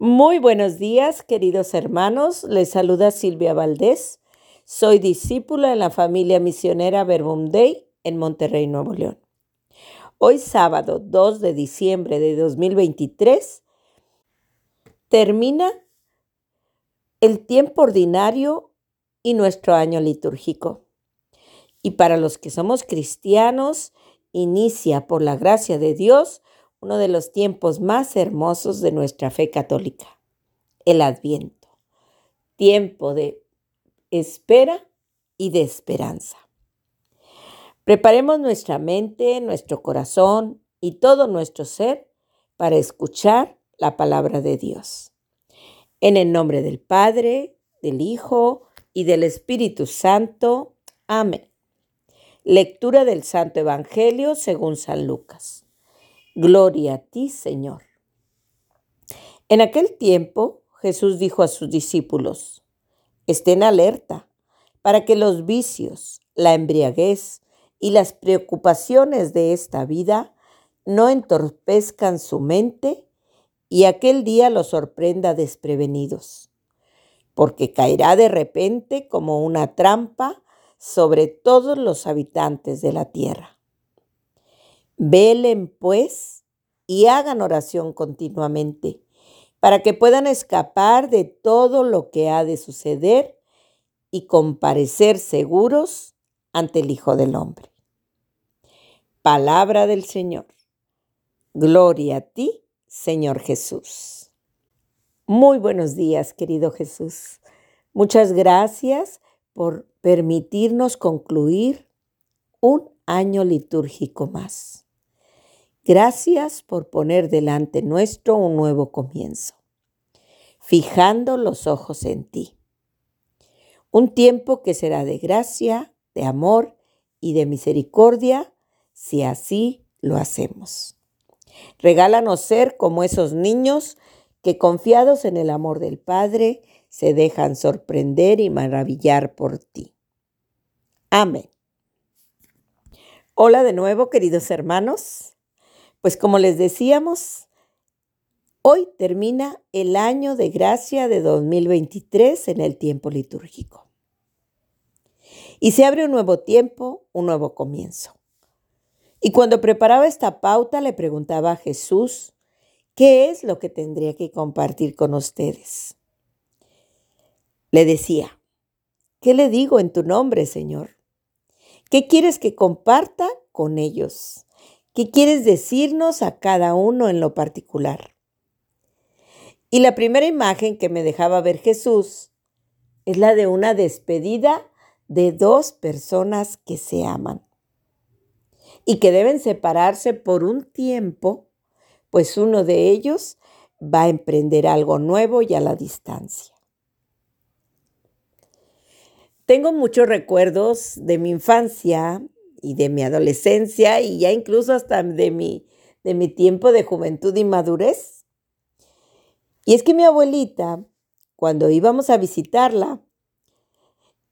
Muy buenos días, queridos hermanos. Les saluda Silvia Valdés. Soy discípula en la familia misionera Verbum Day en Monterrey, Nuevo León. Hoy sábado 2 de diciembre de 2023 termina el tiempo ordinario y nuestro año litúrgico. Y para los que somos cristianos, inicia por la gracia de Dios uno de los tiempos más hermosos de nuestra fe católica, el Adviento, tiempo de espera y de esperanza. Preparemos nuestra mente, nuestro corazón y todo nuestro ser para escuchar la palabra de Dios. En el nombre del Padre, del Hijo y del Espíritu Santo. Amén. Lectura del Santo Evangelio según San Lucas. Gloria a ti, Señor. En aquel tiempo Jesús dijo a sus discípulos, estén alerta para que los vicios, la embriaguez y las preocupaciones de esta vida no entorpezcan su mente y aquel día los sorprenda desprevenidos, porque caerá de repente como una trampa sobre todos los habitantes de la tierra. Velen, pues, y hagan oración continuamente, para que puedan escapar de todo lo que ha de suceder y comparecer seguros ante el Hijo del Hombre. Palabra del Señor. Gloria a ti, Señor Jesús. Muy buenos días, querido Jesús. Muchas gracias por permitirnos concluir un año litúrgico más. Gracias por poner delante nuestro un nuevo comienzo, fijando los ojos en ti. Un tiempo que será de gracia, de amor y de misericordia, si así lo hacemos. Regálanos ser como esos niños que confiados en el amor del Padre se dejan sorprender y maravillar por ti. Amén. Hola de nuevo, queridos hermanos. Pues como les decíamos, hoy termina el año de gracia de 2023 en el tiempo litúrgico. Y se abre un nuevo tiempo, un nuevo comienzo. Y cuando preparaba esta pauta le preguntaba a Jesús, ¿qué es lo que tendría que compartir con ustedes? Le decía, ¿qué le digo en tu nombre, Señor? ¿Qué quieres que comparta con ellos? ¿Qué quieres decirnos a cada uno en lo particular? Y la primera imagen que me dejaba ver Jesús es la de una despedida de dos personas que se aman y que deben separarse por un tiempo, pues uno de ellos va a emprender algo nuevo y a la distancia. Tengo muchos recuerdos de mi infancia y de mi adolescencia y ya incluso hasta de mi, de mi tiempo de juventud y madurez. Y es que mi abuelita, cuando íbamos a visitarla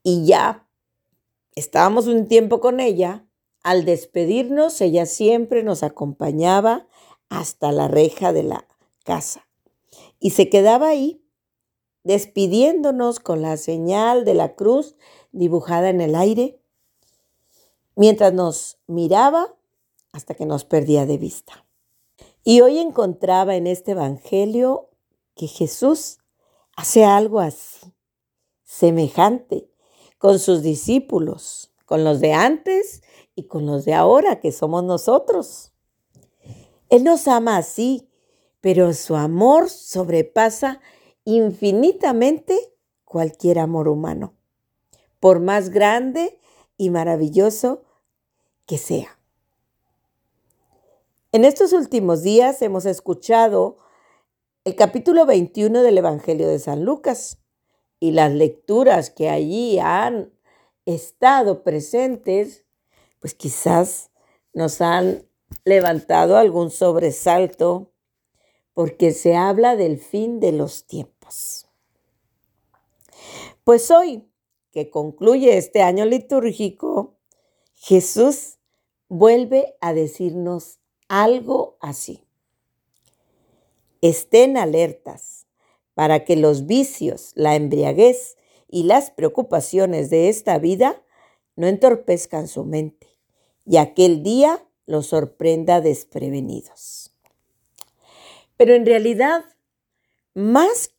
y ya estábamos un tiempo con ella, al despedirnos ella siempre nos acompañaba hasta la reja de la casa y se quedaba ahí despidiéndonos con la señal de la cruz dibujada en el aire mientras nos miraba hasta que nos perdía de vista. Y hoy encontraba en este Evangelio que Jesús hace algo así, semejante, con sus discípulos, con los de antes y con los de ahora, que somos nosotros. Él nos ama así, pero su amor sobrepasa infinitamente cualquier amor humano, por más grande y maravilloso que sea. En estos últimos días hemos escuchado el capítulo 21 del Evangelio de San Lucas y las lecturas que allí han estado presentes, pues quizás nos han levantado algún sobresalto porque se habla del fin de los tiempos. Pues hoy, que concluye este año litúrgico, Jesús vuelve a decirnos algo así. Estén alertas para que los vicios, la embriaguez y las preocupaciones de esta vida no entorpezcan su mente y aquel día los sorprenda desprevenidos. Pero en realidad, más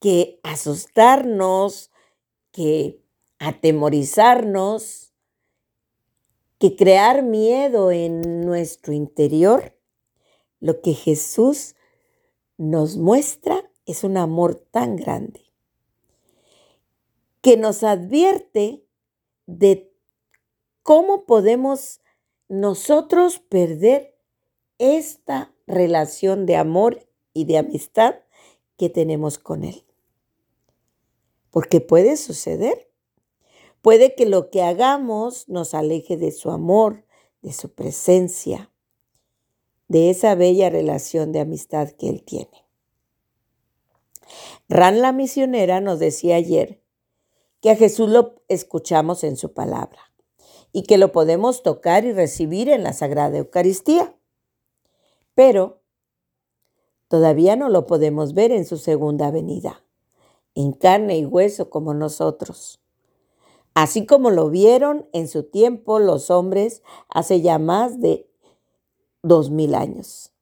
que asustarnos, que atemorizarnos, crear miedo en nuestro interior, lo que Jesús nos muestra es un amor tan grande que nos advierte de cómo podemos nosotros perder esta relación de amor y de amistad que tenemos con Él. Porque puede suceder. Puede que lo que hagamos nos aleje de su amor, de su presencia, de esa bella relación de amistad que Él tiene. Ran la misionera nos decía ayer que a Jesús lo escuchamos en su palabra y que lo podemos tocar y recibir en la Sagrada Eucaristía. Pero todavía no lo podemos ver en su segunda venida, en carne y hueso como nosotros. Así como lo vieron en su tiempo los hombres hace ya más de dos mil años.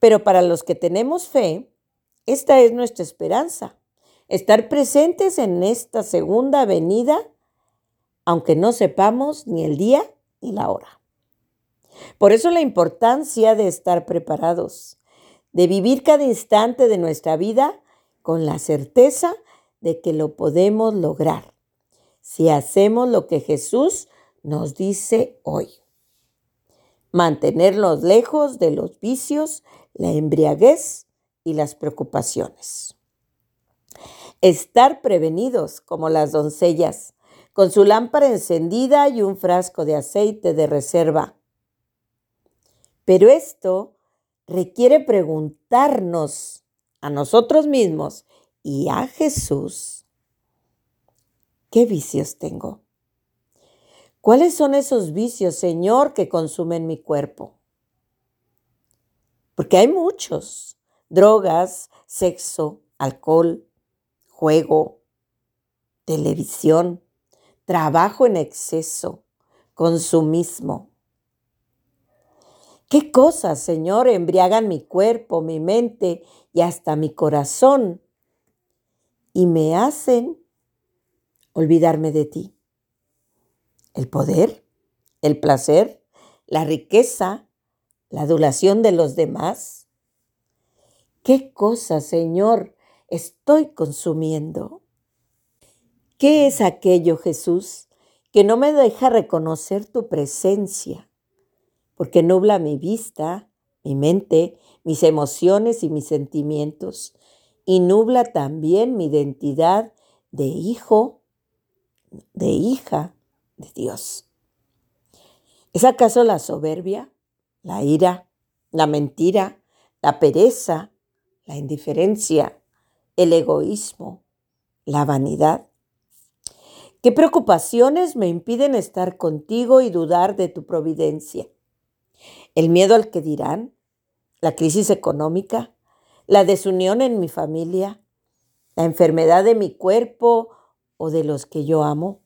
Pero para los que tenemos fe, esta es nuestra esperanza, estar presentes en esta segunda venida aunque no sepamos ni el día ni la hora. Por eso la importancia de estar preparados, de vivir cada instante de nuestra vida con la certeza de que lo podemos lograr si hacemos lo que Jesús nos dice hoy. Mantenernos lejos de los vicios, la embriaguez y las preocupaciones. Estar prevenidos como las doncellas con su lámpara encendida y un frasco de aceite de reserva. Pero esto requiere preguntarnos a nosotros mismos y a Jesús, ¿qué vicios tengo? ¿Cuáles son esos vicios, Señor, que consumen mi cuerpo? Porque hay muchos. Drogas, sexo, alcohol, juego, televisión, trabajo en exceso, consumismo. ¿Qué cosas, Señor, embriagan mi cuerpo, mi mente y hasta mi corazón y me hacen olvidarme de ti? El poder, el placer, la riqueza, la adulación de los demás. ¿Qué cosas, Señor, estoy consumiendo? ¿Qué es aquello, Jesús, que no me deja reconocer tu presencia? Porque nubla mi vista, mi mente, mis emociones y mis sentimientos, y nubla también mi identidad de hijo, de hija de Dios. ¿Es acaso la soberbia, la ira, la mentira, la pereza, la indiferencia, el egoísmo, la vanidad? ¿Qué preocupaciones me impiden estar contigo y dudar de tu providencia? ¿El miedo al que dirán? ¿La crisis económica? ¿La desunión en mi familia? ¿La enfermedad de mi cuerpo o de los que yo amo?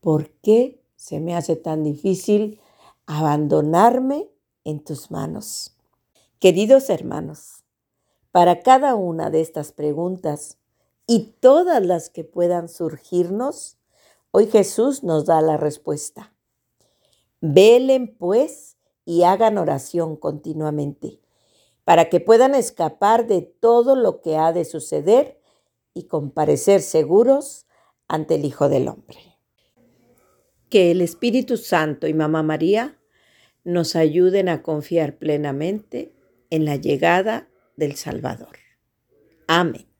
¿Por qué se me hace tan difícil abandonarme en tus manos? Queridos hermanos, para cada una de estas preguntas, y todas las que puedan surgirnos, hoy Jesús nos da la respuesta. Velen pues y hagan oración continuamente para que puedan escapar de todo lo que ha de suceder y comparecer seguros ante el Hijo del Hombre. Que el Espíritu Santo y Mamá María nos ayuden a confiar plenamente en la llegada del Salvador. Amén.